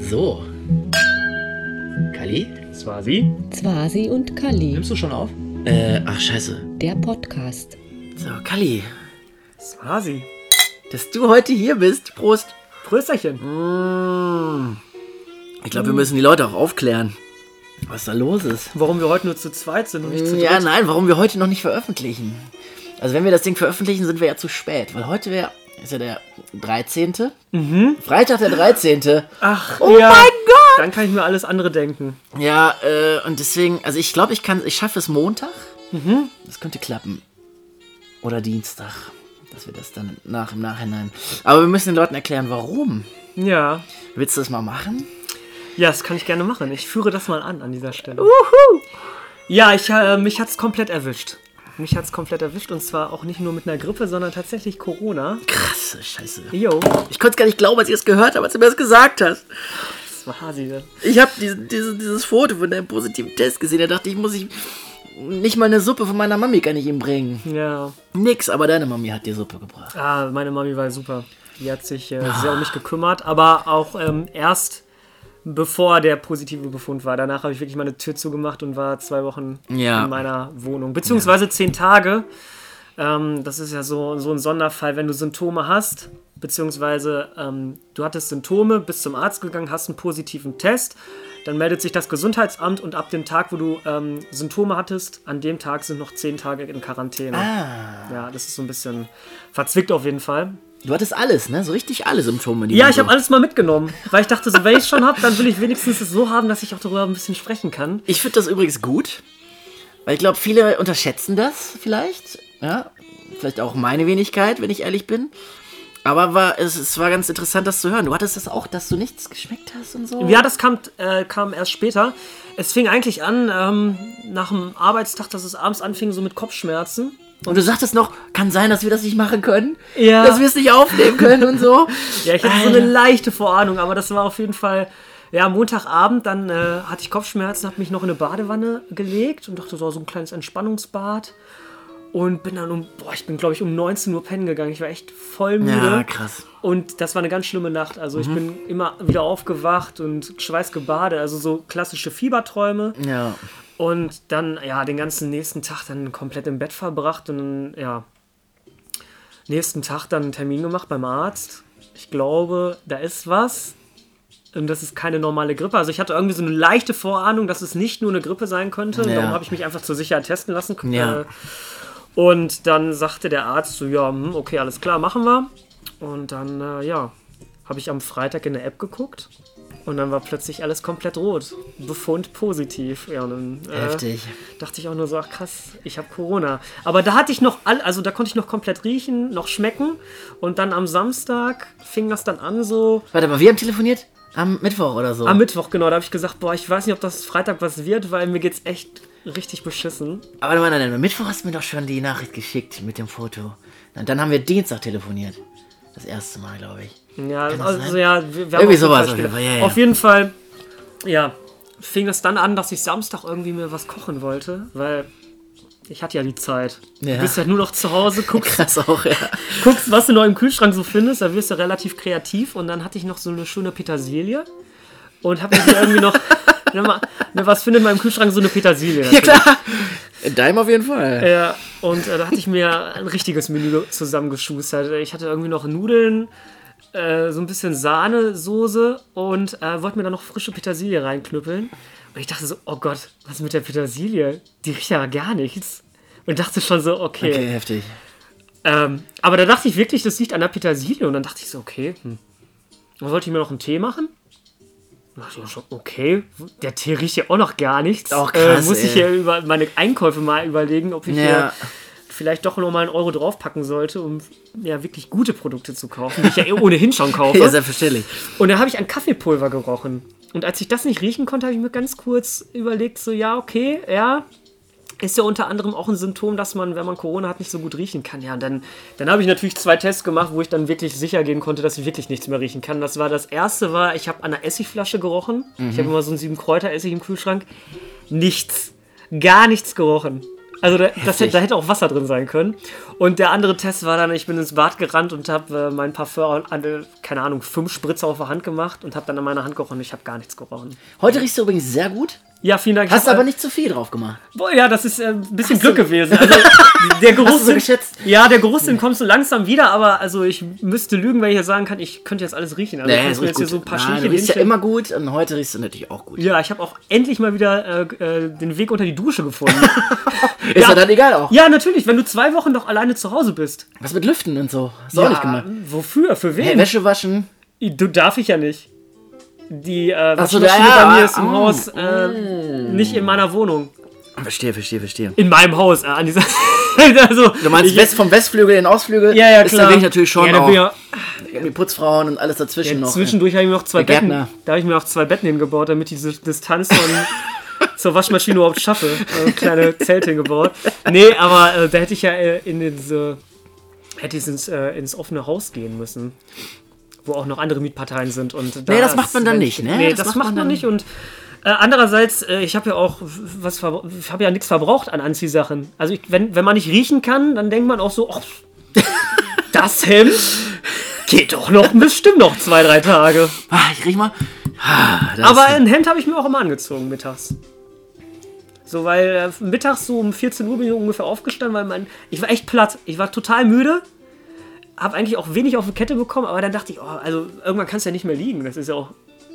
So. Kali? Swasi? Zwasi und Kali, Nimmst du schon auf? Äh, ach scheiße. der Podcast. So, Kali, Swasi. dass du heute hier bist. Prost. Prösterchen. Mm. Ich glaube, wir müssen die Leute auch aufklären, was da los ist. Warum wir heute nur zu zweit sind und nicht zu Ja, dritt. nein, warum wir heute noch nicht veröffentlichen. Also wenn wir das Ding veröffentlichen, sind wir ja zu spät, weil heute wäre, ist ja der 13. Freitag der 13. Ach, Oh ja. mein Gott! Dann kann ich mir alles andere denken. Ja, äh, und deswegen, also ich glaube, ich kann, ich schaffe es Montag. Das könnte klappen. Oder Dienstag. Dass wir das dann nach im Nachhinein. Aber wir müssen den Leuten erklären, warum. Ja. Willst du das mal machen? Ja, das kann ich gerne machen. Ich führe das mal an an dieser Stelle. Ja, ich, äh, mich hat's komplett erwischt. Mich hat's komplett erwischt und zwar auch nicht nur mit einer Grippe, sondern tatsächlich Corona. Krasse Scheiße. Jo, Ich konnte es gar nicht glauben, als ich es gehört habe, als du mir das gesagt hast. das war Hasi. Ich habe diese, diese, dieses Foto von deinem positiven Test gesehen. Da dachte ich, muss ich. Nicht mal eine Suppe von meiner Mami kann ich ihm bringen. Ja. Nix, aber deine Mami hat dir Suppe gebracht. Ah, meine Mami war super. Die hat sich äh, sehr um mich gekümmert, aber auch ähm, erst bevor der positive Befund war. Danach habe ich wirklich meine Tür zugemacht und war zwei Wochen Ja. in meiner Wohnung. Beziehungsweise zehn Tage. Ähm, das ist ja so, so ein Sonderfall, wenn du Symptome hast, beziehungsweise ähm, du hattest Symptome, bist zum Arzt gegangen, hast einen positiven Test, dann meldet sich das Gesundheitsamt und ab dem Tag, wo du ähm, Symptome hattest, an dem Tag sind noch zehn Tage in Quarantäne. Ah. Ja, das ist so ein bisschen verzwickt auf jeden Fall. Du hattest alles, ne? So richtig alle Symptome. Die Ja, ich habe alles mal mitgenommen, weil ich dachte, so, wenn ich es schon habe, dann will ich wenigstens es so haben, dass ich auch darüber ein bisschen sprechen kann. Ich finde das übrigens gut, weil ich glaube, viele unterschätzen das vielleicht. Ja, vielleicht auch meine Wenigkeit, wenn ich ehrlich bin. Aber war, es, es war ganz interessant, das zu hören. Du hattest das auch, dass du nichts geschmeckt hast und so. Ja, das kam, äh, kam erst später. Es fing eigentlich an, ähm, nach dem Arbeitstag, dass es abends anfing, so mit Kopfschmerzen. Und du sagtest noch, kann sein, dass wir das nicht machen können. Ja. Dass wir es nicht aufnehmen können und so. Ja, ich hatte so eine leichte Vorahnung, aber das war auf jeden Fall, ja, Montagabend, dann äh, hatte ich Kopfschmerzen, habe mich noch in eine Badewanne gelegt und dachte, so, so ein kleines Entspannungsbad. Und bin dann um, boah, ich bin, glaube ich, um 19 Uhr pennen gegangen. Ich war echt voll müde. Ja, krass. Und das war eine ganz schlimme Nacht. Also ich bin immer wieder aufgewacht und schweißgebadet, also so klassische Fieberträume. Ja. Und dann, ja, den ganzen nächsten Tag dann komplett im Bett verbracht und dann, ja, nächsten Tag dann einen Termin gemacht beim Arzt. Ich glaube, da ist was. Und das ist keine normale Grippe. Also ich hatte irgendwie so eine leichte Vorahnung, dass es nicht nur eine Grippe sein könnte. Ja. darum habe ich mich einfach zur Sicherheit testen lassen. Ja. Äh, Und dann sagte der Arzt so, ja, hm, okay, alles klar, machen wir. Und dann, äh, ja, habe ich am Freitag in der App geguckt. Und dann war plötzlich alles komplett rot. Befund positiv. Ja, dann, äh, Heftig. dachte ich auch nur so, ach krass, ich habe Corona. Aber da hatte ich noch, all, also da konnte ich noch komplett riechen, noch schmecken. Und dann am Samstag fing das dann an so, Warte mal, wir haben telefoniert am Mittwoch oder so. am Mittwoch genau, da habe ich gesagt, boah, ich weiß nicht, ob das Freitag was wird, weil mir geht's echt richtig beschissen. Aber nein, nein, nein, am Mittwoch hast du mir doch schon die Nachricht geschickt mit dem Foto. Und dann haben wir Dienstag telefoniert. Das erste Mal, glaube ich. Ja, also sein? ja, wir, wir Irgendwie haben auf jeden sowas Fall auf jeden Fall, ja, ja. Auf jeden Fall, ja, fing es dann an, dass ich Samstag irgendwie mir was kochen wollte, weil ich hatte ja die Zeit. Ja. Du bist ja nur noch zu Hause, guckst, Krass auch, ja. guckst, was du noch im Kühlschrank so findest, da wirst du relativ kreativ und dann hatte ich noch so eine schöne Petersilie und habe mir irgendwie noch, mal- ne, was findet man im Kühlschrank, so eine Petersilie. Ja, klar. In deinem auf jeden Fall. Ja, und äh, da hatte ich mir ein richtiges Menü zusammengeschustert. Ich hatte irgendwie noch Nudeln, äh, so ein bisschen Sahnesoße und äh, wollte mir dann noch frische Petersilie reinknüppeln. Und ich dachte so, oh Gott, was ist mit der Petersilie? Die riecht ja gar nichts. Und dachte schon so, okay. Okay, heftig. Ähm, aber da dachte ich wirklich, das liegt an der Petersilie. Und dann dachte ich so, okay. Hm. Dann wollte ich mir noch einen Tee machen. Da dachte ich auch schon, okay, der Tee riecht ja auch noch gar nichts. Auch krass, äh, muss ich ey. ja über meine Einkäufe mal überlegen, ob ich Ja. hier vielleicht doch noch mal einen Euro draufpacken sollte, um ja wirklich gute Produkte zu kaufen, die ich ja eh ohnehin schon kaufe. Ja, selbstverständlich. Und da habe ich an Kaffeepulver gerochen. Und als ich das nicht riechen konnte, habe ich mir ganz kurz überlegt, so ja, okay, ja, ist ja unter anderem auch ein Symptom, dass man, wenn man Corona hat, nicht so gut riechen kann. Ja, und dann, dann habe ich natürlich zwei Tests gemacht, wo ich dann wirklich sicher gehen konnte, dass ich wirklich nichts mehr riechen kann. Das war das erste war, ich habe an einer Essigflasche gerochen. Ich habe immer so einen sieben Kräuter Essig im Kühlschrank. Nichts. Gar nichts gerochen. Also da, das, da hätte auch Wasser drin sein können. Und der andere Test war dann, ich bin ins Bad gerannt und habe äh, mein Parfum an, keine Ahnung, fünf Spritzer auf der Hand gemacht und habe dann an meiner Hand gerochen. Ich habe gar nichts gerochen. Heute riechst du übrigens sehr gut. Ja, vielen Dank. Ich Hast hab, aber äh, nicht zu viel drauf gemacht. Boah, ja, das ist äh, ein bisschen Hast du- Glück gewesen. Also der du so Geruchssinn, geschätzt? ja, der Geruchssinn kommt so langsam wieder, aber also ich müsste lügen, wenn ich jetzt sagen kann, ich könnte jetzt alles riechen. Also ich Nee, richtig jetzt hier so ein paar Nein, du riechst ja immer gut und heute riechst du natürlich auch gut. Ja, ich habe auch endlich mal wieder äh, äh, den Weg unter die Dusche gefunden. Ist ja dann egal auch. ja, natürlich, wenn du zwei Wochen doch alleine zu Hause bist. Was mit Lüften und so? Hast du auch nicht gemacht. Wofür? Für wen? Hey, Wäsche waschen. Du darf ich ja nicht. Die äh, so, Waschmaschine ja, bei mir ja, ist im mm, Haus, äh, nicht in meiner Wohnung. Verstehe, verstehe, verstehe. In meinem Haus, äh, an dieser also, Du meinst ich, West, vom Westflügel in den Ausflügel? Ja, ja, ist klar. ich natürlich schon ja, auch. auch Die Putzfrauen und alles dazwischen ja, noch. zwischendurch habe ich mir noch zwei Betten. Da habe ich mir noch zwei Betten hingebaut, damit ich diese Distanz von zur Waschmaschine überhaupt schaffe. Also kleine Zelte hingebaut. Nee, aber äh, da hätte ich ja äh, in diese hätte ich ins, äh, ins offene Haus gehen müssen. Wo auch noch andere Mietparteien sind. Und da Nee, das macht man dann nicht, ne? Nee, Das das, macht macht man man nicht. Und äh, andererseits, äh, ich habe ja auch was ich habe ja nichts verbraucht an Anziehsachen. Also ich, wenn, wenn man nicht riechen kann, dann denkt man auch so, ach, das Hemd geht doch noch bestimmt noch zwei, drei Tage. Ah, ich riech mal. Ah, Aber ein Hemd habe ich mir auch immer angezogen mittags. So, weil äh, mittags so um 14 Uhr bin ich ungefähr aufgestanden, weil mein, ich war echt platt. Ich war total müde. Habe eigentlich auch wenig auf die Kette bekommen, aber dann dachte ich, oh, also irgendwann kannst du ja nicht mehr liegen. Das ist ja auch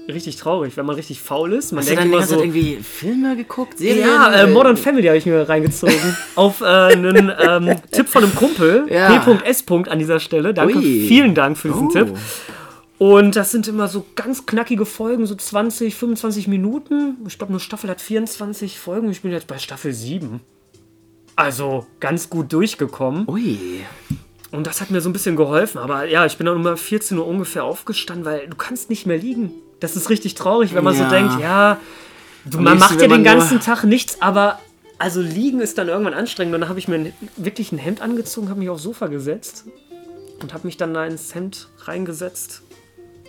richtig traurig, wenn man richtig faul ist. Man Hast du denkt dann die immer so, irgendwie Filme geguckt? Serien? ja, äh, Modern Family habe ich mir reingezogen. Auf äh, einen ähm, Tipp von einem Kumpel. Ja. P.S. an dieser Stelle. Danke, Ui. vielen Dank für diesen Oh. Tipp. Und das sind immer so ganz knackige Folgen, so 20, 25 Minuten. Ich glaube, eine Staffel hat 24 Folgen. Ich bin jetzt bei Staffel 7. Also ganz gut durchgekommen. Ui. Und das hat mir so ein bisschen geholfen. Aber ja, ich bin dann um 14 Uhr ungefähr aufgestanden, weil du kannst nicht mehr liegen. Das ist richtig traurig, wenn man Ja. so denkt, ja, du, man macht ja den ganzen Tag nichts, aber also liegen ist dann irgendwann anstrengend. Und dann habe ich mir ein, wirklich ein Hemd angezogen, habe mich aufs Sofa gesetzt und habe mich dann da ins Hemd reingesetzt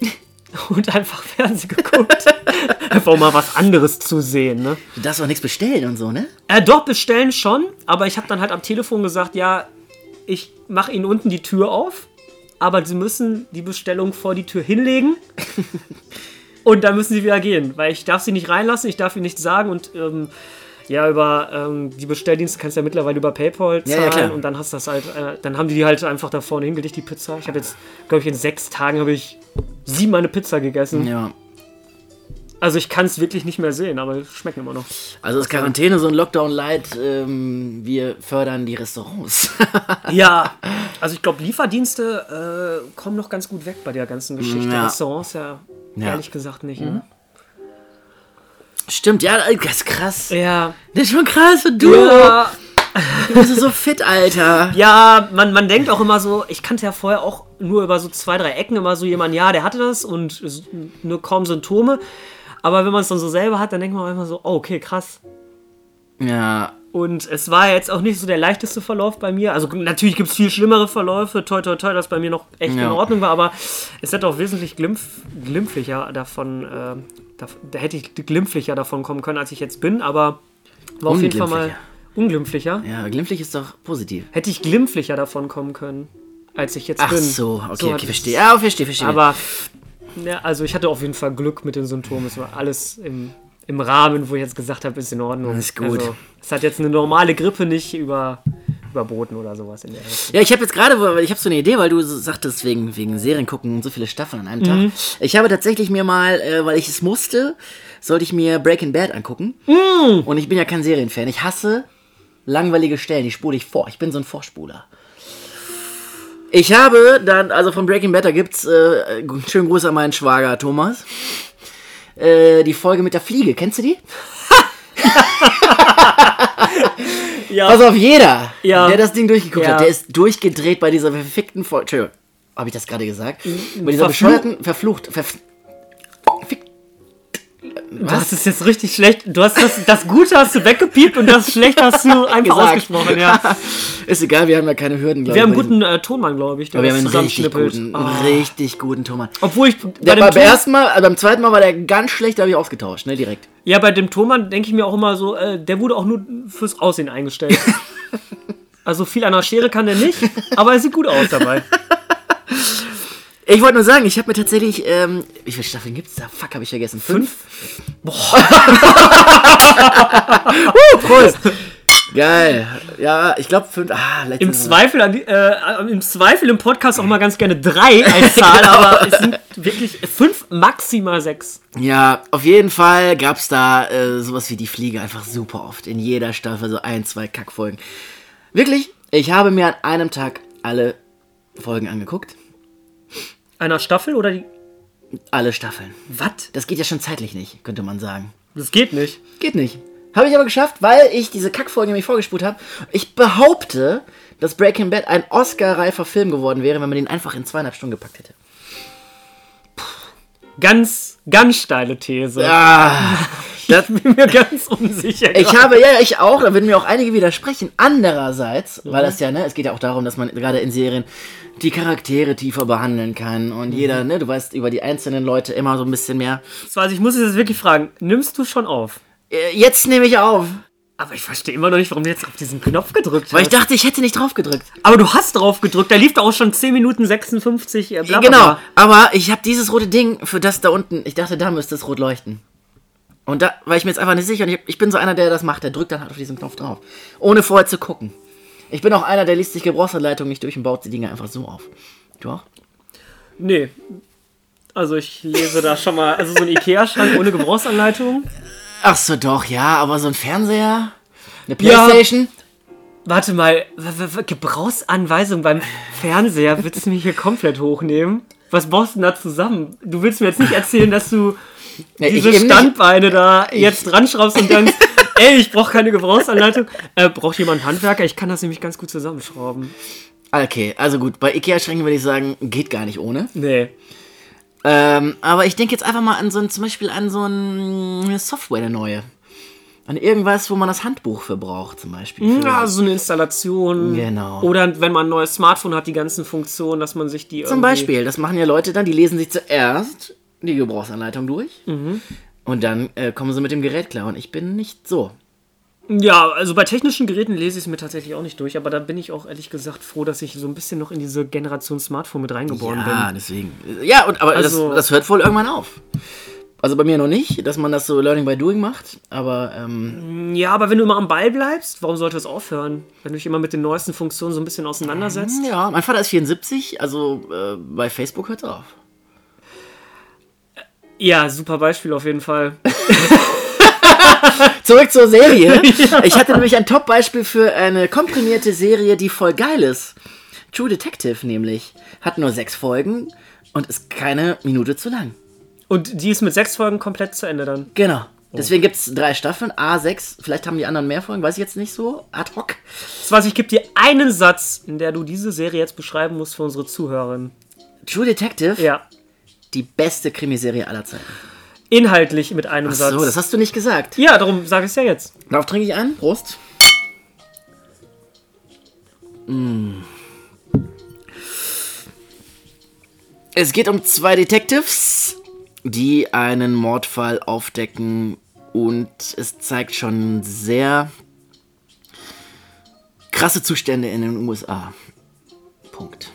und einfach Fernsehen geguckt. einfach um mal was anderes zu sehen, ne? Du darfst auch nichts bestellen und so, ne? Äh, doch, bestellen schon, aber ich habe dann halt am Telefon gesagt, ja, ich mache Ihnen unten die Tür auf, aber Sie müssen die Bestellung vor die Tür hinlegen und dann müssen Sie wieder gehen, weil ich darf Sie nicht reinlassen, ich darf Ihnen nichts sagen und ähm, ja, über ähm, die Bestelldienste kannst du ja mittlerweile über PayPal Ja, zahlen ja, klar. und dann hast du das halt, äh, dann haben die die halt einfach da vorne hingelegt, die Pizza. Ich habe jetzt, glaube ich, in sechs Tagen habe ich siebenmal eine Pizza gegessen. Ja. Also ich kann es wirklich nicht mehr sehen, aber es schmeckt immer noch. Also ist Quarantäne so ein Lockdown-Light. Ähm, wir fördern die Restaurants. Ja, also ich glaube, Lieferdienste äh, kommen noch ganz gut weg bei der ganzen Geschichte. Ja. Restaurants ja, Ja. ehrlich gesagt nicht. Ne? Stimmt, ja, das ist krass. Ja. Das ist schon krass. Und du, Ja, du bist so fit, Alter. ja man, man denkt auch immer so, ich kannte ja vorher auch nur über so zwei, drei Ecken immer so jemanden, ja, der hatte das und nur kaum Symptome. Aber wenn man es dann so selber hat, dann denkt man einfach so, oh, okay, krass. Ja, Und es war jetzt auch nicht so der leichteste Verlauf bei mir. Also natürlich gibt es viel schlimmere Verläufe. Toi, toi, toi, dass bei mir noch echt Ja. in Ordnung war. Aber es hätte auch wesentlich glimpf, glimpflicher davon, äh, da, da hätte ich glimpflicher davon kommen können, als ich jetzt bin. Aber war auf jeden Fall mal unglimpflicher. ja, glimpflich ist doch positiv. Hätte ich glimpflicher davon kommen können, als ich jetzt Ach bin. so, okay, So okay, verstehe. Ja, verstehe, verstehe. Aber ja, also ich hatte auf jeden Fall Glück mit den Symptomen. Es war alles im, im Rahmen, wo ich jetzt gesagt habe, ist in Ordnung. Ist gut. Also, es hat jetzt eine normale Grippe nicht über, überboten oder sowas in der Richtung. Ja, ich habe jetzt gerade, weil- ich habe so eine Idee, weil du sagtest, wegen, wegen Serien gucken und so viele Staffeln an einem Mhm. Tag. Ich habe tatsächlich mir mal, äh, weil ich es musste, sollte ich mir Breaking Bad angucken. Mhm. Und ich bin ja kein Serienfan. Ich hasse langweilige Stellen, die spule ich vor. Ich bin so ein Vorspuler. Ich habe dann, also von Breaking Bad, da gibt's, äh, schönen Gruß an meinen Schwager Thomas. Äh, die Folge mit der Fliege, kennst du die? Ja, Pass auf, jeder, Ja. der das Ding durchgeguckt Ja. hat, der ist durchgedreht bei dieser verfickten Folge. Entschuldigung, habe ich das gerade gesagt? Bei dieser Verflucht- bescheuerten, verflucht, verf Du hast es jetzt richtig schlecht. Du hast das, das Gute hast du weggepiept und das Schlechte hast du einfach ausgesprochen, ja. Ist egal, wir haben ja keine Hürden, glaube Wir haben ich. einen guten äh, Tonmann, glaube ich. aber wir das haben einen richtig guten, Ah. richtig guten Thomann. Obwohl ich bei Der beim Ton, ersten Mal, also beim zweiten Mal war der ganz schlecht, da habe ich ausgetauscht, ne, direkt. ja, bei dem Tonmann denke ich mir auch immer so, äh, der wurde auch nur fürs Aussehen eingestellt. also viel an der Schere kann der nicht, aber er sieht gut aus dabei. Ich wollte nur sagen, ich habe mir tatsächlich, ähm, wie viele Staffeln gibt's da? Fuck, habe ich vergessen. Fünf? Boah. uh, Prost. Geil. Ja, ich glaube fünf. Ah, Im Zweifel, äh, Im Zweifel im Podcast auch mal ganz gerne drei als Zahl, aber es sind wirklich fünf, maximal sechs. Ja, auf jeden Fall gab's da äh, sowas wie die Fliege einfach super oft. In jeder Staffel so ein, zwei Kackfolgen. Wirklich, ich habe mir an einem Tag alle Folgen angeguckt. Einer Staffel oder die. Alle Staffeln. Was? Das geht ja schon zeitlich nicht, könnte man sagen. Das geht nicht. Geht nicht. Habe ich aber geschafft, weil ich diese Kackfolge nämlich vorgespult habe. Ich behaupte, dass Breaking Bad ein Oscar-reifer Film geworden wäre, wenn man den einfach in zweieinhalb Stunden gepackt hätte. Ganz, ganz steile These. Ah, das, Ich bin mir ganz unsicher. ich habe, ja, ich auch, da würden mir auch einige widersprechen. Andererseits, weil das ja, ne, es geht ja auch darum, dass man gerade in Serien die Charaktere tiefer behandeln kann und jeder, ne, du weißt über die einzelnen Leute immer so ein bisschen mehr. Also ich muss jetzt wirklich fragen, nimmst du schon auf? Äh, Jetzt nehme ich auf, Aber ich verstehe immer noch nicht, warum du jetzt auf diesen Knopf gedrückt weil ich hast. dachte, ich hätte nicht drauf gedrückt. Aber du hast drauf gedrückt, da lief da auch schon 10 Minuten 56. Äh, bla, bla, Genau, aber ich habe dieses rote Ding für das da unten. Ich dachte, da müsste es rot leuchten. Und da war ich mir jetzt einfach nicht sicher. Und ich, ich bin so einer, der das macht. Der drückt dann halt auf diesen Knopf drauf. Ohne vorher zu gucken. Ich bin auch einer, der liest sich Gebrauchsanleitung nicht durch und baut die Dinge einfach so auf. Du auch? Nee. Also ich lese da schon mal, also so ein Ikea-Schrank ohne Gebrauchsanleitung. Ach so, doch, ja, aber so ein Fernseher? Eine Ja. Playstation? Warte mal, Gebrauchsanweisung beim Fernseher, willst du mich hier komplett hochnehmen? Was baust du denn da zusammen? Du willst mir jetzt nicht erzählen, dass du Ich diese nicht. Standbeine da jetzt dran schraubst und denkst, ey, ich brauche keine Gebrauchsanleitung. Äh, braucht jemand Handwerker? Ich kann das nämlich ganz gut zusammenschrauben. Okay, also gut. Bei Ikea-Schränken würde ich sagen, geht gar nicht ohne. Nee. Ähm, aber ich denke jetzt einfach mal an so ein, zum Beispiel an so ein, eine Software, eine neue. An irgendwas, wo man das Handbuch für braucht, zum Beispiel. Für- Ja, so eine Installation. Genau. Oder wenn man ein neues Smartphone hat, die ganzen Funktionen, dass man sich die Zum Beispiel, das machen ja Leute dann, die lesen sich zuerst die Gebrauchsanleitung durch und dann äh, kommen sie mit dem Gerät klar und ich bin nicht so. Ja, also bei technischen Geräten lese ich es mir tatsächlich auch nicht durch, aber da bin ich auch ehrlich gesagt froh, dass ich so ein bisschen noch in diese Generation Smartphone mit reingeboren Ja, bin. deswegen. Ja, und, aber Also- das, das hört wohl irgendwann auf. Also bei mir noch nicht, dass man das so Learning by Doing macht, aber ähm, Ja, aber wenn du immer am Ball bleibst, warum sollte es aufhören? Wenn du dich immer mit den neuesten Funktionen so ein bisschen auseinandersetzt? ja, mein Vater ist 74, also äh, bei Facebook hört es auf. Ja, super Beispiel auf jeden Fall. Zurück zur Serie. Ich hatte nämlich ein Top-Beispiel für eine komprimierte Serie, die voll geil ist. True Detective nämlich. Hat nur sechs Folgen und ist keine Minute zu lang. Und die ist mit sechs Folgen komplett zu Ende dann. Genau. Deswegen gibt es drei Staffeln, A6, vielleicht haben die anderen mehr Folgen, weiß ich jetzt nicht so, ad hoc. Das heißt, ich gebe dir einen Satz, in der du diese Serie jetzt beschreiben musst für unsere Zuhörerinnen. True Detective, Ja. Die beste Krimiserie aller Zeiten. Inhaltlich mit einem Satz. So, das hast du nicht gesagt. ja, darum sage ich es ja jetzt. Darauf trinke ich an. Prost. Mm. Es geht um zwei Detectives, die einen Mordfall aufdecken und es zeigt schon sehr krasse Zustände in den USA. Punkt.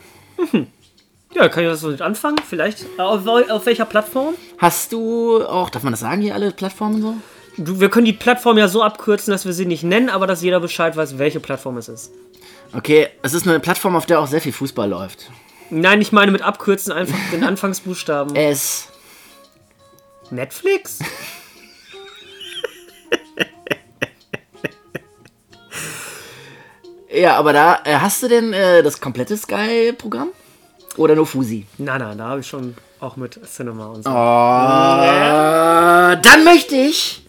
Ja, kann ich was damit anfangen? Vielleicht. Auf, auf welcher Plattform? Hast du auch, darf man das sagen hier, alle Plattformen so? Du, wir können die Plattform ja so abkürzen, dass wir sie nicht nennen, aber dass jeder Bescheid weiß, welche Plattform es ist. Okay, es ist eine Plattform, auf der auch sehr viel Fußball läuft. Nein, ich meine mit abkürzen einfach den Anfangsbuchstaben. Es Netflix? Ja, aber da äh, hast du denn äh, das komplette Sky-Programm? Oder nur Fusi? Nein, nein, da habe ich schon auch mit Cinema und so. Äh, dann möchte ich.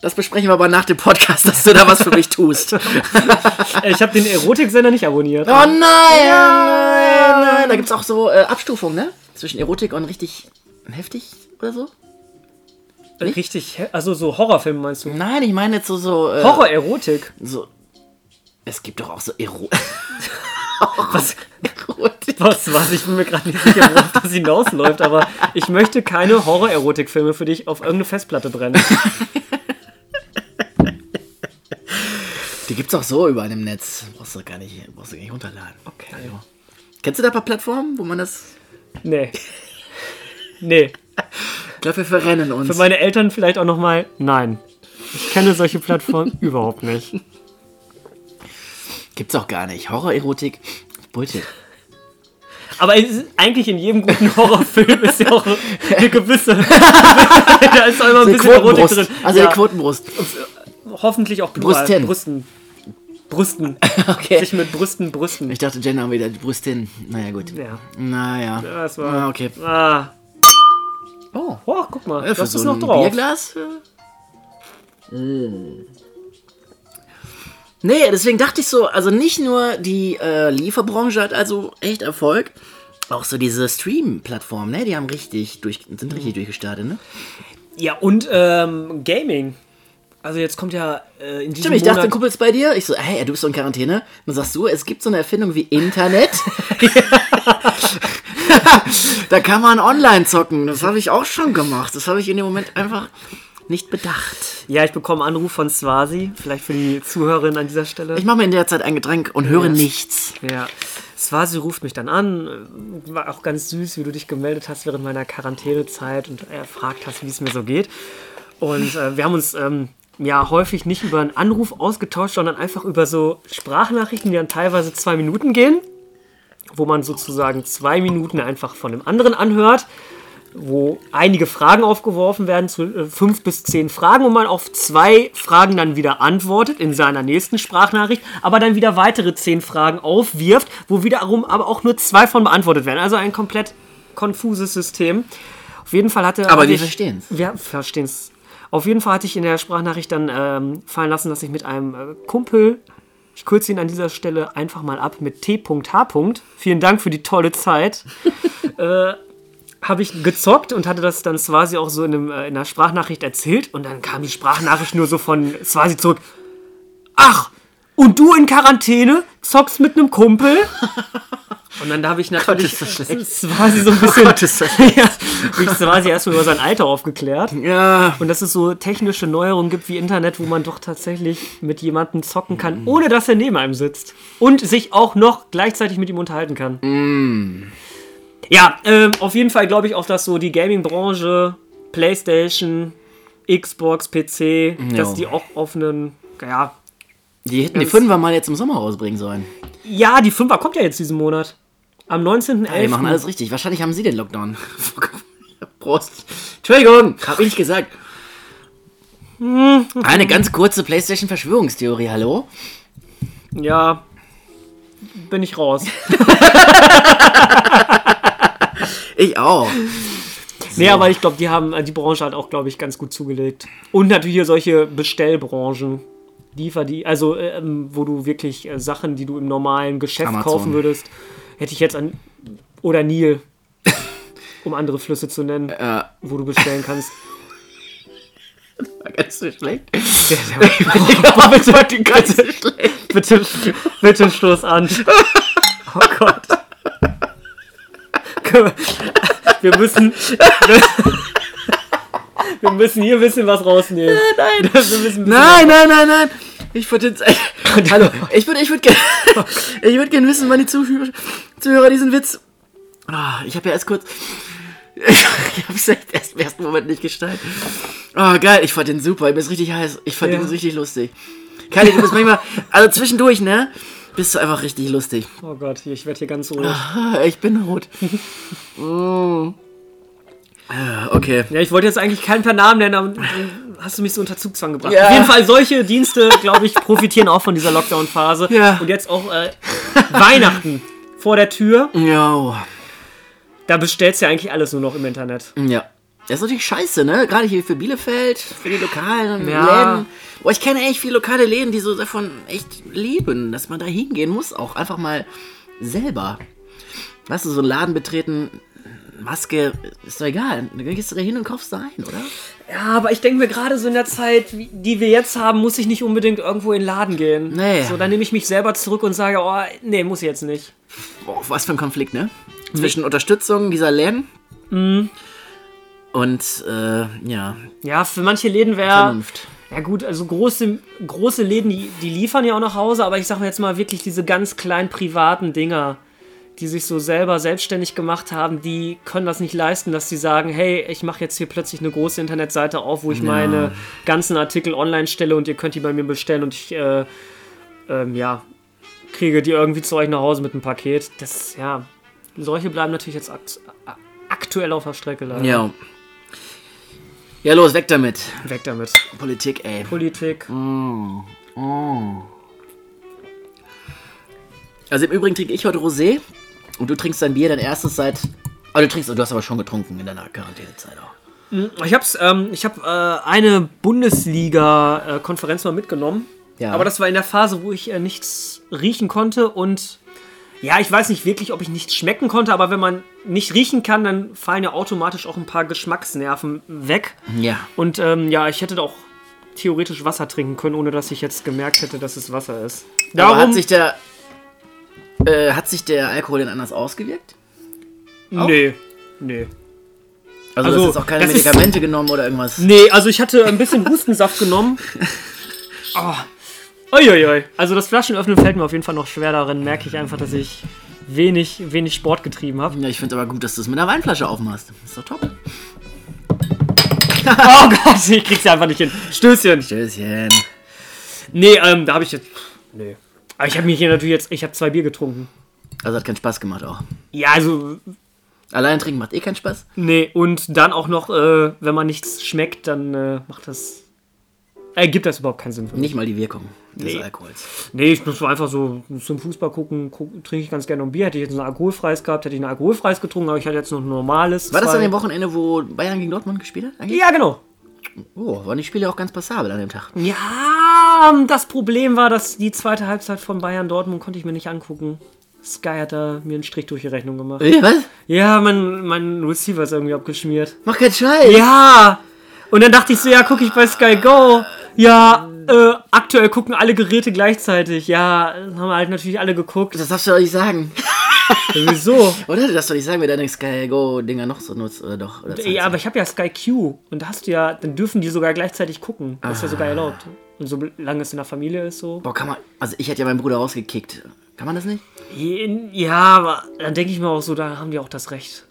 Das besprechen wir aber nach dem Podcast, dass du da was für mich tust. oh Äh, Ich habe den Erotiksender nicht abonniert. nein, nein, nein. Da gibt es auch so äh, Abstufungen, ne? Zwischen Erotik und richtig heftig oder so. Richtig, he- also so Horrorfilme meinst du? Nein, ich meine jetzt so, so, äh, Horror-Erotik. so. Es gibt doch auch so Ero Was, Erotik. was, was? Ich bin mir gerade nicht sicher, worauf das hinausläuft, aber ich möchte keine Horror-Erotik-Filme für dich auf irgendeine Festplatte brennen. Die gibt's auch so überall im Netz. Brauchst du gar nicht, brauchst du gar nicht runterladen. Okay. Kennst du da ein paar Plattformen, wo man das. Nee. Nee. Ich glaube, wir verrennen uns. Für meine Eltern vielleicht auch nochmal, nein. Ich kenne solche Plattformen überhaupt nicht. Gibt's auch gar nicht. Horror-Erotik. Bullshit. Aber ist, eigentlich in jedem guten Horrorfilm ist ja auch eine gewisse. da ist auch immer ein Die bisschen Erotik drin. Also ja, die Quotenbrust. hoffentlich auch plural. Brüsten. Brüsten. Brüsten. Okay. Sich mit Brüsten brüsten. Ich dachte, Jen haben wieder die Brüstin. Naja, gut. Ja, Naja. das war. Ah, okay. Ah. Oh. Oh, guck mal, Ja, für das so ist noch drauf. Bierglas? äh. Nee, deswegen dachte ich so, also nicht nur die äh, Lieferbranche hat also echt Erfolg, auch so diese Stream-Plattformen, ne, die haben richtig durch, sind richtig durchgestartet, ne? Ja, und ähm, Gaming. Also jetzt kommt ja äh, in diesem Stimmt, ich dachte, Monat... Kumpel ist bei dir. Ich so, hey, du bist so in Quarantäne. Dann sagst du, es gibt so eine Erfindung wie Internet. da kann man online zocken. Das habe ich auch schon gemacht. Das habe ich in dem Moment einfach nicht bedacht. Ja, ich bekomme einen Anruf von Swasi. Vielleicht für die Zuhörerin an dieser Stelle. Ich mache mir in der Zeit ein Getränk und höre nichts. Ja. Swasi ruft mich dann an. äh, War auch ganz süß, wie du dich gemeldet hast während meiner Quarantänezeit und erfragt hast, wie es mir so geht. Und äh, wir haben uns ähm, ja häufig nicht über einen Anruf ausgetauscht, sondern einfach über so Sprachnachrichten, die dann teilweise zwei Minuten gehen, wo man sozusagen zwei Minuten einfach von dem anderen anhört, wo einige Fragen aufgeworfen werden, zu äh, fünf bis zehn Fragen, und man auf zwei Fragen dann wieder antwortet in seiner nächsten Sprachnachricht, aber dann wieder weitere zehn Fragen aufwirft, wo wiederum aber auch nur zwei von beantwortet werden. Also ein komplett konfuses System. Auf jeden Fall hatte. Aber hatte wir ich- verstehen's. Wir verstehen es. Auf jeden Fall hatte ich in der Sprachnachricht dann ähm, fallen lassen, dass ich mit einem äh, Kumpel, ich kürze ihn an dieser Stelle einfach mal ab mit T.H. Vielen Dank für die tolle Zeit. äh, habe ich gezockt und hatte das dann Swasi auch so in, einem, äh, in einer Sprachnachricht erzählt und dann kam die Sprachnachricht nur so von Swasi zurück. Ach, und du in Quarantäne zockst mit einem Kumpel? Und dann habe ich natürlich schlecht. Swasi so ein bisschen. Gott, ist das ja, hab ich Swasi erstmal über sein Alter aufgeklärt. Ja. Und dass es so technische Neuerungen gibt wie Internet, wo man doch tatsächlich mit jemandem zocken kann, ohne dass er neben einem sitzt. Und sich auch noch gleichzeitig mit ihm unterhalten kann. Ja, ähm, auf jeden Fall glaube ich auch, dass so die Gaming-Branche, Playstation, Xbox, PC, dass die auch auf einen, ja, Die hätten die Fünfer mal jetzt im Sommer rausbringen sollen. ja, die Fünfer kommt ja jetzt diesen Monat. Am 19.11. Die machen alles richtig. Wahrscheinlich haben sie den Lockdown. Prost. Entschuldigung, hab ich nicht gesagt. Eine ganz kurze PlayStation-Verschwörungstheorie, hallo? Ja, bin ich raus. Ich auch. Nee, aber ich glaube, die haben äh, die Branche halt auch, glaube ich, ganz gut zugelegt. Und natürlich hier solche Bestellbranchen. Liefer die, also ähm, wo du wirklich äh, Sachen, die du im normalen Geschäft Amazon. kaufen würdest, hätte ich jetzt an oder Nil, um andere Flüsse zu nennen, Ja, wo du bestellen kannst. war ganz so schlecht. Der, der, Aber bitte, ganz so schlecht. bitte, bitte stoß an. Oh Gott. Können wir- müssen. Wir müssen hier ein bisschen was rausnehmen. Nein. Nein, nein, nein, nein. Ich würde jetzt. Hallo, ich würde ich würd gerne ich würd gern wissen, wann die Zuhörer, Zuhörer diesen Witz. Ah, ich habe ja erst kurz. Ich habe es echt erst im ersten Moment nicht gestaltet. Oh, geil, ich fand den super. Ich bin richtig heiß. Ich fand Ja. den richtig lustig. Kali, du bist manchmal. Also zwischendurch, ne? Bist du einfach richtig lustig. Oh Gott, ich werde hier ganz rot. Ah, ich bin rot. Mm. Ah, Okay. Ja, ich wollte jetzt eigentlich keinen per Namen nennen, aber dann hast du mich so unter Zugzwang gebracht. Ja. Auf jeden Fall, solche Dienste, glaube ich, profitieren auch von dieser Lockdown-Phase. Ja. Und jetzt auch äh, Weihnachten vor der Tür. Ja. Da bestellst du ja eigentlich alles nur noch im Internet. Ja. Das ist natürlich scheiße, ne? Gerade hier für Bielefeld, für die lokalen Ja. Läden. Boah, ich kenne echt viele lokale Läden, die so davon echt leben, dass man da hingehen muss, auch einfach mal selber. Weißt du, so einen Laden betreten, Maske, ist doch egal. Dann gehst du da hin und kaufst da ein, oder? Ja, aber ich denke mir gerade so in der Zeit, die wir jetzt haben, muss ich nicht unbedingt irgendwo in den Laden gehen. Nee. So, dann nehme ich mich selber zurück und sage, oh, nee, muss ich jetzt nicht. Boah, was für ein Konflikt, ne? Zwischen Unterstützung dieser Läden und, äh, ja, Ja, für manche Läden wäre. Ja gut, also große, große Läden, die, die liefern ja auch nach Hause, aber ich sage jetzt mal wirklich diese ganz kleinen privaten Dinger, die sich so selber selbstständig gemacht haben, die können das nicht leisten, dass sie sagen, hey, ich mache jetzt hier plötzlich eine große Internetseite auf, wo ich meine ganzen Artikel online stelle und ihr könnt die bei mir bestellen und ich, äh, ähm, ja, kriege die irgendwie zu euch nach Hause mit einem Paket. Das, ja, solche bleiben natürlich jetzt akt aktuell auf der Strecke leider. Ja. Ja, los, weg damit. Weg damit. Politik, ey. Politik. Also im Übrigen trinke ich heute Rosé und du trinkst dein Bier, dein erstes seit. Oh, du trinkst, du hast aber schon getrunken in deiner Quarantänezeit auch. Ich hab's, ähm, ich habe äh, eine Bundesliga-Konferenz mal mitgenommen. Ja. Aber das war in der Phase, wo ich äh, nichts riechen konnte und ja, ich weiß nicht wirklich, ob ich nichts schmecken konnte, aber wenn man nicht riechen kann, dann fallen ja automatisch auch ein paar Geschmacksnerven weg. Ja. Und ähm, ja, ich hätte da auch theoretisch Wasser trinken können, ohne dass ich jetzt gemerkt hätte, dass es Wasser ist. Aber hat sich der. Äh, hat sich der Alkohol denn anders ausgewirkt? nee, nee. Also, Also, du hast jetzt auch keine das ist- Medikamente genommen oder irgendwas. Nee, also ich hatte ein bisschen Hustensaft genommen. Oh. Uiuiui. Also das Flaschenöffnen fällt mir auf jeden Fall noch schwer. Darin merke ich einfach, dass ich wenig, wenig Sport getrieben habe. Ja, ich finde aber gut, dass du es mit einer Weinflasche aufmachst. Ist doch top. Oh Gott, ich krieg's ja einfach nicht hin. Stößchen. Tschüsschen. Nee, ähm, da habe ich jetzt... Nee. Aber ich habe mir hier natürlich jetzt... Ich habe zwei Bier getrunken. Also hat keinen Spaß gemacht auch. Ja, also... Allein trinken macht eh keinen Spaß. Nee, und dann auch noch, äh, wenn man nichts schmeckt, dann äh, macht das... Äh, gibt das überhaupt keinen Sinn für mich. Nicht mal die Wirkung des Nee. Alkohols. Nee, ich muss einfach so zum Fußball gucken, guck, trinke ich ganz gerne ein Bier. Hätte ich jetzt ein alkoholfreies gehabt, hätte ich ein alkoholfreies getrunken, aber ich hatte jetzt noch ein normales. War das an dem Wochenende, wo Bayern gegen Dortmund gespielt hat? Eigentlich? Ja, genau. Oh, waren die Spiele auch ganz passabel an dem Tag. Ja, das Problem war, dass die zweite Halbzeit von Bayern Dortmund konnte ich mir nicht angucken. Sky hat da mir einen Strich durch die Rechnung gemacht. Äh, was? Ja, mein, mein Receiver ist irgendwie abgeschmiert. Mach keinen Scheiß. Ja! Und dann dachte ich so, ja, gucke ich bei Sky Go. Ja, äh, aktuell gucken alle Geräte gleichzeitig. Ja, haben halt natürlich alle geguckt. Das darfst du doch nicht sagen. Wieso? Oder? Du darfst doch nicht sagen, wer deine Sky Go-Dinger noch so nutzt. Oder doch? Oder Ja, aber ich habe ja Sky Q und da hast du ja, dann dürfen die sogar gleichzeitig gucken. Das ist ja Ah. sogar erlaubt. Und solange es in der Familie ist, so. Boah, kann man. Also, ich hätte ja meinen Bruder rausgekickt. Kann man das nicht? Ja, aber dann denke ich mir auch so, da haben die auch das Recht.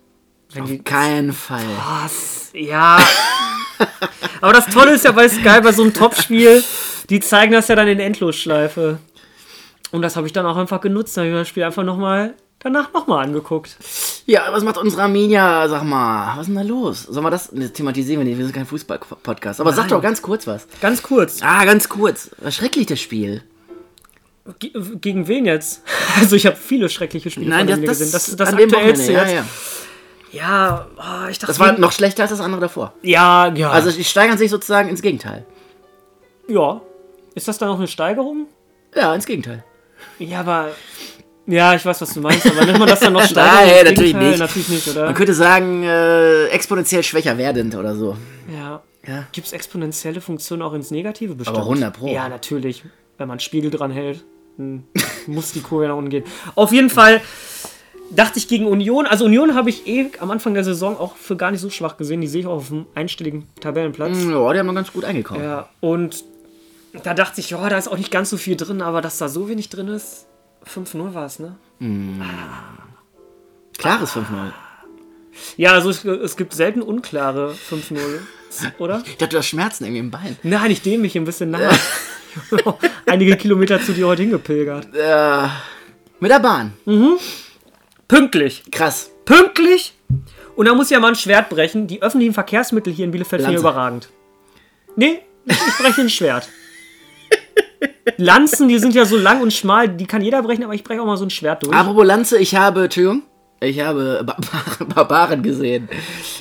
Wenn die. Keinen Fall. Was? Ja. aber das Tolle ist ja bei Sky, bei so einem Topspiel, die zeigen das ja dann in Endlosschleife. Und das habe ich dann auch einfach genutzt. Da habe ich mir das Spiel einfach nochmal danach nochmal angeguckt. Ja, was macht unsere Arminia? Sag mal, was ist denn da los? Sollen wir das ne, thematisieren? Wir nicht? Wir sind kein Fußball-Podcast. Aber sag Nein. doch ganz kurz was. Ganz kurz. Ah, ganz kurz. Was schrecklich das Spiel. Ge gegen wen jetzt? Also ich habe viele schreckliche Spiele Nein, von das, das, gesehen. Das ist das aktuellste jetzt. Ja, ja. Ja, oh, ich dachte. Das war noch schlechter als das andere davor. Ja, ja. Also, die steigern sich sozusagen ins Gegenteil. ja. Ist das dann noch eine Steigerung? Ja, ins Gegenteil. Ja, aber. Ja, ich weiß, was du meinst, aber nennt man das dann noch Steigerung? Nein, natürlich Gegenteil? nicht. Natürlich nicht, oder? Man könnte sagen, äh, exponentiell schwächer werdend oder so. Ja. Ja. Gibt es exponentielle Funktionen auch ins Negative bestimmt? Aber 100 Pro. Ja, natürlich. Wenn man einen Spiegel dran hält, muss die Kurve nach unten gehen. Auf jeden Fall dachte ich gegen Union. Also Union habe ich eh am Anfang der Saison auch für gar nicht so schwach gesehen. Die sehe ich auch auf einem einstelligen Tabellenplatz. Ja, die haben noch ganz gut eingekauft. Ja, und da dachte ich, ja, da ist auch nicht ganz so viel drin, aber dass da so wenig drin ist. 5-0 war es, ne? Klares 5-0. Ja, also es, es gibt selten unklare 5-0, oder? Ich dachte, du hast Schmerzen irgendwie im Bein. Nein, ich dehne mich ein bisschen nach. Einige Kilometer zu dir heute hingepilgert. Äh, mit der Bahn. Pünktlich. Krass. Pünktlich. Und da muss ich ja mal ein Schwert brechen. Die öffentlichen Verkehrsmittel hier in Bielefeld sind ja überragend. Nee, ich breche ein Schwert. Lanzen, die sind ja so lang und schmal, die kann jeder brechen, aber ich breche auch mal so ein Schwert durch. Apropos Lanze, ich habe, Entschuldigung, ich habe Barbaren, Barbaren gesehen.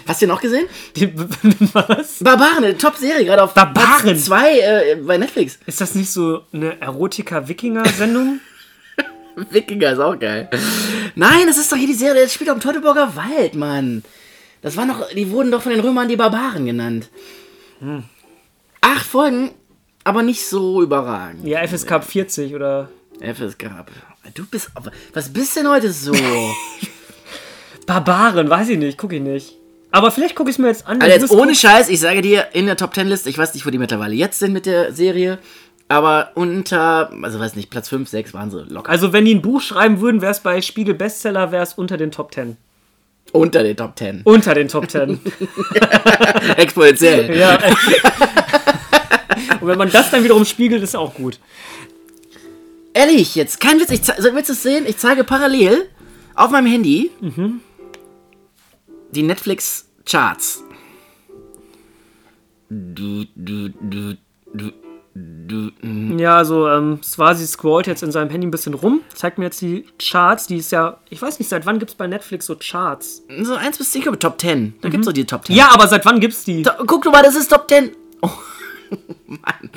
Hast du den auch gesehen? Die, was? Barbaren, eine Top-Serie, gerade auf Barbaren? Platz 2 äh, bei Netflix. Ist das nicht so eine Erotika-Wikinger-Sendung? Wikinger ist auch geil. Nein, das ist doch hier die Serie, das spielt im Teutoburger Wald, Mann. Das waren doch, die wurden doch von den Römern die Barbaren genannt. Acht Folgen, aber nicht so überragend. Ja, FSK ab 40 oder. FSK. Du bist, was bist denn heute so? Barbaren, weiß ich nicht, gucke ich nicht. Aber vielleicht gucke ich es mir jetzt an. Also jetzt ohne. Scheiß, ich sage dir, in der Top Ten Liste, ich weiß nicht, wo die mittlerweile jetzt sind mit der Serie, aber unter, also weiß nicht, Platz 5, 6 waren sie locker. Also, wenn die ein Buch schreiben würden, wäre es bei Spiegel Bestseller, wäre es unter den Top 10. unter den Top 10. Unter den Top 10. Exponentiell. ja. Und wenn man das dann wiederum spiegelt, ist auch gut. Ehrlich, jetzt, kein Witz, ich so, willst du es sehen? Ich zeige parallel auf meinem Handy die Netflix Charts. Du, du, du, du, du, mm. Ja, also ähm, Swasi scrollt jetzt in seinem Handy ein bisschen rum, zeigt mir jetzt die Charts, die ist ja, ich weiß nicht, seit wann gibt es bei Netflix so Charts? So 1 bis 10, ich glaube Top 10. Da gibt's doch die Top 10. Ja, aber seit wann gibt's die? Da, guck du mal, das ist Top 10. Oh, Mann.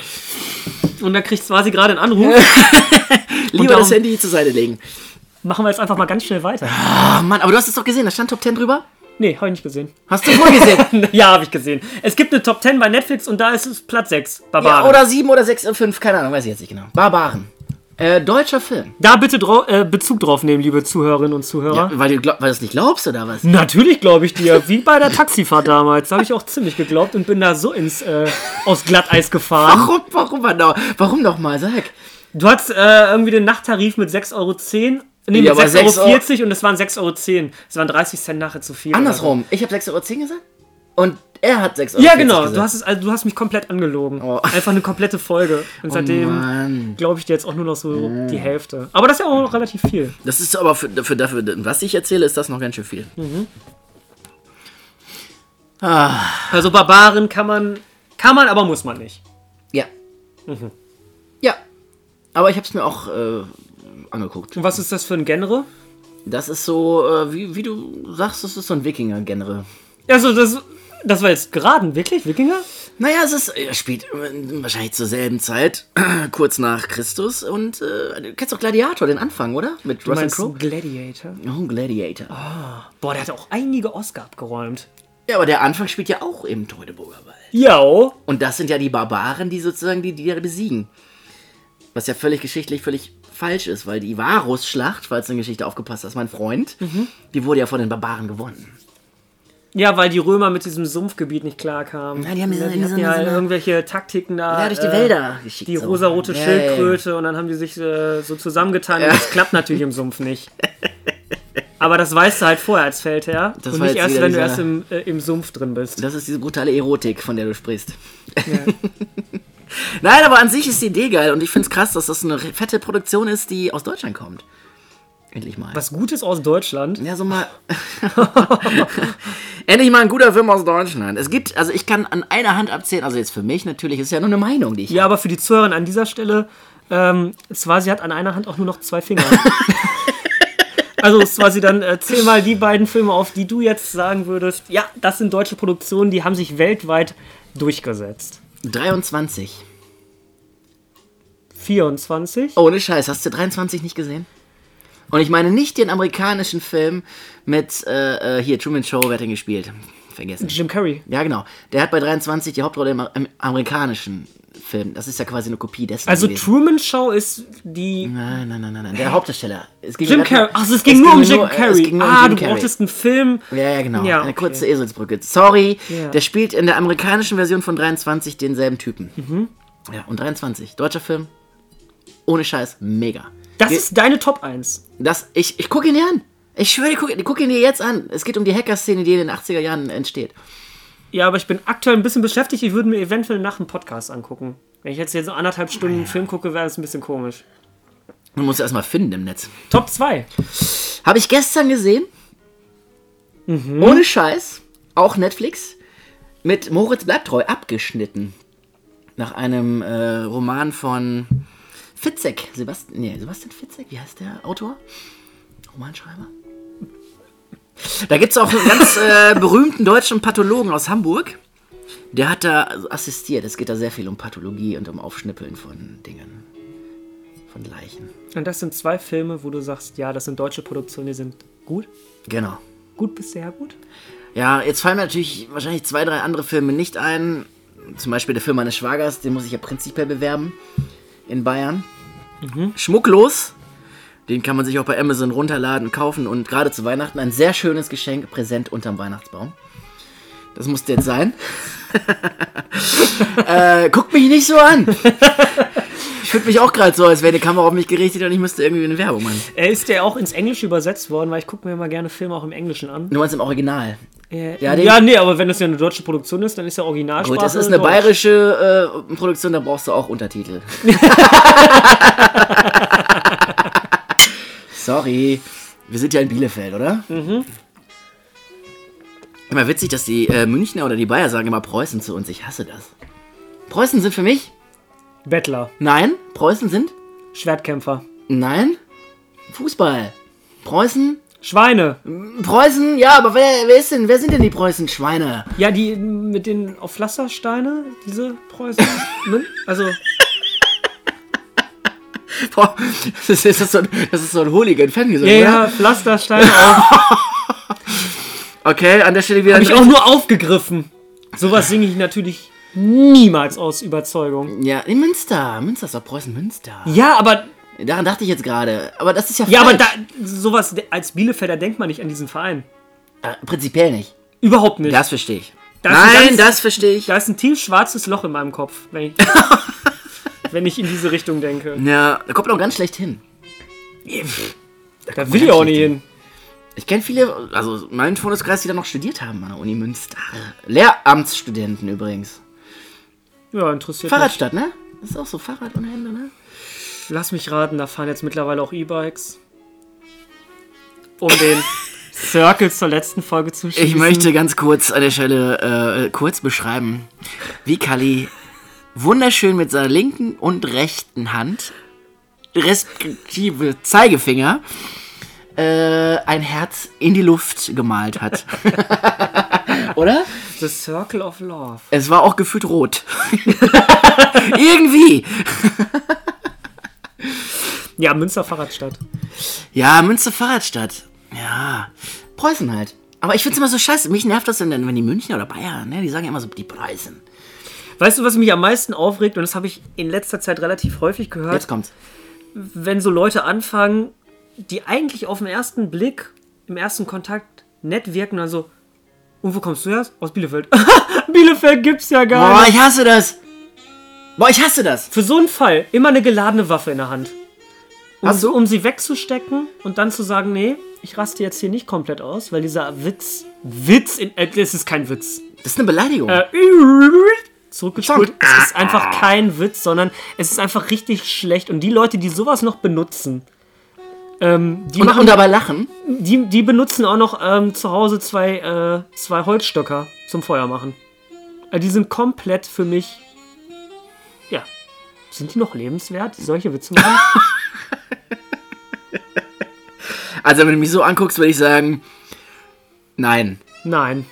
Und da kriegt Swasi gerade einen Anruf. Lieber darum- das Handy zur Seite legen. Machen wir jetzt einfach mal ganz schnell weiter. Oh Mann, aber du hast es doch gesehen, da stand Top 10 drüber. Nee, habe ich nicht gesehen. Hast du vorgesehen? ja, habe ich gesehen. Es gibt eine Top 10 bei Netflix und da ist es Platz 6. Barbaren. ja, oder 7 oder 6 oder 5, keine Ahnung, weiß ich jetzt nicht genau. Barbaren. Äh, deutscher Film. da bitte äh, Bezug drauf nehmen, liebe Zuhörerinnen und Zuhörer. Weil du, glaub, weil du es nicht glaubst, oder was? Natürlich glaube ich dir, wie bei der Taxifahrt damals. Da habe ich auch ziemlich geglaubt und bin da so ins äh, aus Glatteis gefahren. Warum, warum, warum, warum noch mal, sag. Du hattest äh, irgendwie den Nachttarif mit 6,10 Euro. Nee, Ja, mit aber 6,40 Euro 6 und es waren 6,10 Euro. Es waren 30 Cent nachher zu viel. Andersrum. Ich habe 6,10 Euro gesagt und er hat 6,40 Euro Ja, genau. gesagt. Du hast, es, also, du hast mich komplett angelogen. Oh. Einfach eine komplette Folge. Und seitdem Mann. glaube ich dir jetzt auch nur noch so die Hälfte. Aber das ist ja auch noch relativ viel. Das ist aber für, für dafür, was ich erzähle, ist das noch ganz schön viel. Also Barbaren kann man, kann man, aber muss man nicht. Ja. Mhm. Ja. Aber ich habe es mir auch äh, angeguckt. Und was ist das für ein Genre? Das ist so, äh, wie, wie du sagst, das ist so ein Wikinger-Genre. Also das, das war jetzt geraten, wirklich? Wikinger? Naja, es ist, er spielt wahrscheinlich zur selben Zeit, kurz nach Christus. Und äh, du kennst doch Gladiator, den Anfang, oder? Mit Du Russell Crowe. Gladiator? Oh, Gladiator. Boah, der hat auch einige Oscar abgeräumt. Ja, aber der Anfang spielt ja auch im Teutoburger Wald. Ja. Und das sind ja die Barbaren, die sozusagen die, die da besiegen. Was ja völlig geschichtlich völlig falsch ist, weil die Varusschlacht, falls du in Geschichte aufgepasst hast, mein Freund, Mhm. die wurde ja von den Barbaren gewonnen. Ja, weil die Römer mit diesem Sumpfgebiet nicht klarkamen. Ja, die haben die diese- hatten ja diese- irgendwelche Taktiken da. Ja, durch die äh, Wälder geschickt. Die so. rosarote Ja, Schildkröte und dann haben die sich äh, so zusammengetan das klappt natürlich im Sumpf nicht. Aber das weißt du halt vorher als Feldherr Das und nicht erst, wenn du dieser- erst im, äh, im Sumpf drin bist. Das ist diese brutale Erotik, von der du sprichst. Nein, aber an sich ist die Idee geil und ich finde es krass, dass das eine fette Produktion ist, die aus Deutschland kommt. Endlich mal. Was Gutes aus Deutschland. Ja, so mal. Endlich mal ein guter Film aus Deutschland. Es gibt, also ich kann an einer Hand abzählen, also jetzt für mich natürlich, ist ja nur eine Meinung, die ich Ja, aber für die Zuhörer an dieser Stelle, ähm, Swasi hat an einer Hand auch nur noch zwei Finger. also Swasi, dann äh, zähl mal die beiden Filme auf, die du jetzt sagen würdest, ja, das sind deutsche Produktionen, die haben sich weltweit durchgesetzt. 23. 24. Ohne Scheiß, hast du 23 nicht gesehen? Und ich meine nicht den amerikanischen Film mit, äh, äh, hier, Truman Show, wer hat den gespielt? Vergessen. Jim Carrey. Ja, genau. Der hat bei 23 die Hauptrolle im, im amerikanischen Film. Das ist ja quasi eine Kopie dessen. Also gewesen. Truman Show ist die. Nein, nein, nein, nein, nein. Der Hauptdarsteller. Jim Carrey. Ach, es ging nur um mir Jim Carrey. um ah, du brauchtest einen Film. Ja, ja, genau. Ja, Eine okay. kurze Eselsbrücke. Sorry, Ja. der spielt in der amerikanischen Version von 23 denselben Typen. Mhm. Ja, und 23. Deutscher Film. Ohne Scheiß, mega. Das ist deine Top 1. Das, ich, ich gucke ihn dir an. Ich schwöre, ich gucke guck ihn dir jetzt an. Es geht um die Hacker-Szene, die in den 80er Jahren entsteht. Ja, aber ich bin aktuell ein bisschen beschäftigt. Ich würde mir eventuell nach dem Podcast angucken. Wenn ich jetzt hier so anderthalb Stunden einen Film gucke, wäre das ein bisschen komisch. Man muss erstmal finden im Netz. Top 2. Habe ich gestern gesehen. Mhm. Ohne Scheiß. Auch Netflix. Mit Moritz bleibt treu abgeschnitten. Nach einem äh, Roman von Fitzek. Sebastian, nee, Sebastian Fitzek, wie heißt der Autor? Romanschreiber? Da gibt es auch einen ganz äh, berühmten deutschen Pathologen aus Hamburg. Der hat da assistiert. Es geht da sehr viel um Pathologie und um Aufschnippeln von Dingen. von Leichen. Und das sind zwei Filme, wo du sagst, ja, das sind deutsche Produktionen, die sind gut. Genau. Gut bis sehr gut. Ja, jetzt fallen mir natürlich wahrscheinlich zwei, drei andere Filme nicht ein. Zum Beispiel der Film meines Schwagers, den muss ich ja prinzipiell bewerben. In Bayern. Schmucklos. Den kann man sich auch bei Amazon runterladen, kaufen und gerade zu Weihnachten ein sehr schönes Geschenk, Präsent unterm Weihnachtsbaum. Das musste jetzt sein. äh, guckt mich nicht so an. Ich fühle mich auch gerade so, als wäre die Kamera auf mich gerichtet und ich müsste irgendwie eine Werbung machen. Er ist ja auch ins Englische übersetzt worden, weil ich gucke mir immer gerne Filme auch im Englischen an. Du meinst im Original. Äh, Ja, ja, nee, aber wenn das ja eine deutsche Produktion ist, dann ist ja Originalsprache. Gut, das ist eine Deutsch. bayerische äh, Produktion, da brauchst du auch Untertitel. Sorry. Wir sind ja in Bielefeld, oder? Mhm. Immer witzig, dass die äh, Münchner oder die Bayer sagen immer Preußen zu uns. Ich hasse das. Preußen sind für mich? Bettler, Nein. Preußen sind? Schwertkämpfer, Nein. Fußball. Preußen? Schweine. Preußen? Ja, aber wer, wer ist denn? Wer sind denn die Preußen? Schweine. Ja, die mit den auf Pflastersteine, diese Preußen. ne? Also, Boah, das ist, das so ein, das ist so ein Hooligan-Fangesang, ja, oder? ja, Pflastersteine auf. Okay, an der Stelle wieder Hab ein ich auch nur aufgegriffen. Sowas singe ich natürlich niemals aus Überzeugung. Ja, in Münster. Münster ist doch Preußen-Münster. Ja, aber Daran dachte ich jetzt gerade. Aber das ist ja ja, aber da falsch. sowas als Bielefelder denkt man nicht an diesen Verein. Äh, prinzipiell nicht. Überhaupt nicht. Das verstehe ich. Ein Nein, ganz- das verstehe ich. Da ist ein tief schwarzes Loch in meinem Kopf, wenn ich, wenn ich in diese Richtung denke. Ja, da kommt man auch ganz schlecht hin. Da will ich auch nicht hin. Ich kenne viele, also meinen Freundeskreis, die da noch studiert haben an der Uni Münster. Lehramtsstudenten übrigens. Ja, interessiert mich. Fahrradstadt, ne? Das ist auch so Fahrrad ohne Hände, ne? Lass mich raten, da fahren jetzt mittlerweile auch E-Bikes. Um den Circle zur letzten Folge zu schießen. Ich möchte ganz kurz an der Stelle äh, kurz beschreiben, wie Kali wunderschön mit seiner linken und rechten Hand, respektive Zeigefinger, äh, ein Herz in die Luft gemalt hat. Oder? The Circle of Love. Es war auch gefühlt rot. Irgendwie. Ja, Münster Fahrradstadt. Ja, Münster Fahrradstadt. Ja. Preußen halt. Aber ich find's immer so scheiße. Mich nervt das denn, wenn die Münchner oder Bayern, ne, die sagen ja immer so, die Preußen. Weißt du, was mich am meisten aufregt, und das habe ich in letzter Zeit relativ häufig gehört, Jetzt kommt's. wenn so Leute anfangen, die eigentlich auf den ersten Blick, im ersten Kontakt nett wirken, dann so, und wo kommst du her? Aus Bielefeld. Bielefeld gibt's ja gar Boah, nicht. ich hasse das. Boah, ich hasse das. Für so einen Fall immer eine geladene Waffe in der Hand. Um, Ach so. um sie wegzustecken und dann zu sagen, nee, ich raste jetzt hier nicht komplett aus, weil dieser Witz, Witz, in, äh, das ist kein Witz. Das ist eine Beleidigung. Äh, zurückgespult. Es ist einfach kein Witz, sondern es ist einfach richtig schlecht. Und die Leute, die sowas noch benutzen, ähm, die, und, machen, und dabei lachen. die, die benutzen auch noch ähm, zu Hause zwei, äh, zwei Holzstöcker zum Feuer machen. Äh, die sind komplett für mich. Ja. Sind die noch lebenswert, solche Witze machen? Also, wenn du mich so anguckst, würde ich sagen, nein. Nein.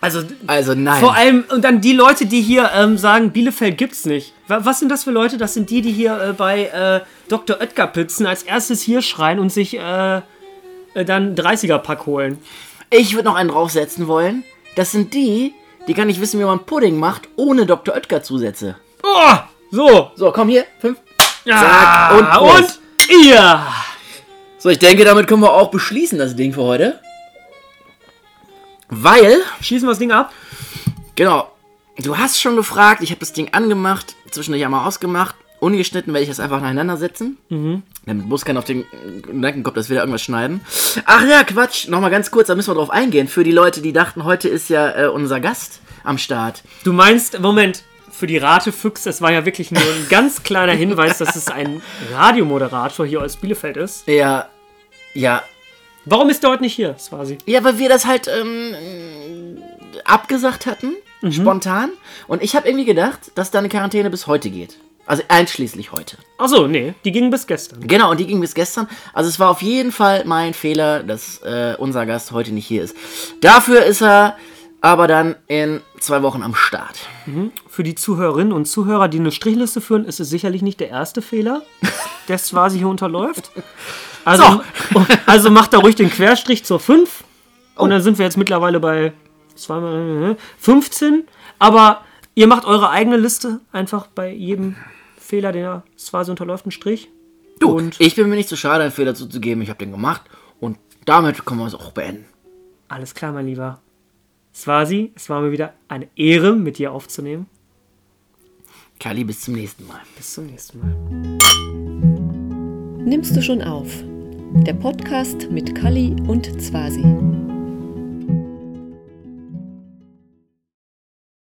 Also, Also, nein. Vor allem, und dann die Leute, die hier ähm, sagen, Bielefeld gibt's nicht. Wa- Was sind das für Leute? Das sind die, die hier äh, bei äh, Dr. Oetker Pizzen als erstes hier schreien und sich äh, äh, dann 30er-Pack holen. Ich würde noch einen draufsetzen wollen. Das sind die, die gar nicht wissen, wie man Pudding macht, ohne Dr. Oetker Zusätze. Oh, so. So, komm hier. Fünf. Ja, und Prost. und ihr. So, ich denke, damit können wir auch beschließen, das Ding für heute. Weil, Schießen wir das Ding ab? genau, du hast schon gefragt, ich habe das Ding angemacht, zwischendurch einmal ausgemacht, ungeschnitten werde ich das einfach nacheinander setzen. Damit muss keiner auf den Gedanken kommt, dass wir da irgendwas schneiden. Ach ja, Quatsch, nochmal ganz kurz, da müssen wir drauf eingehen. Für die Leute, die dachten, heute ist ja äh, unser Gast am Start. Du meinst, Moment, für die Ratefüchse, es war ja wirklich nur ein ganz kleiner Hinweis, dass es ein Radiomoderator hier aus Bielefeld ist. Ja, ja, Warum ist der heute nicht hier, Swasi? Ja, weil wir das halt ähm, abgesagt hatten, spontan. Und ich habe irgendwie gedacht, dass deine Quarantäne bis heute geht. Also einschließlich heute. Achso, nee, die ging bis gestern. Genau, und die ging bis gestern. Also es war auf jeden Fall mein Fehler, dass äh, unser Gast heute nicht hier ist. Dafür ist er aber dann in zwei Wochen am Start. Für die Zuhörerinnen und Zuhörer, die eine Strichliste führen, ist es sicherlich nicht der erste Fehler. der Swasi hier unterläuft. Also, also macht da ruhig den Querstrich zur 5. Und dann sind wir jetzt mittlerweile bei zweimal, äh, 15. Aber ihr macht eure eigene Liste. Einfach bei jedem Fehler, der Swasi unterläuft, einen Strich. Du, Und- ich bin mir nicht so schade, einen Fehler zuzugeben. Ich habe den gemacht. Und damit können wir es auch beenden. Alles klar, mein Lieber. Swasi, es war mir wieder eine Ehre, mit dir aufzunehmen. Kali, bis zum nächsten Mal. Bis zum nächsten Mal. Nimmst du schon auf? Der Podcast mit Kali und Zwasi.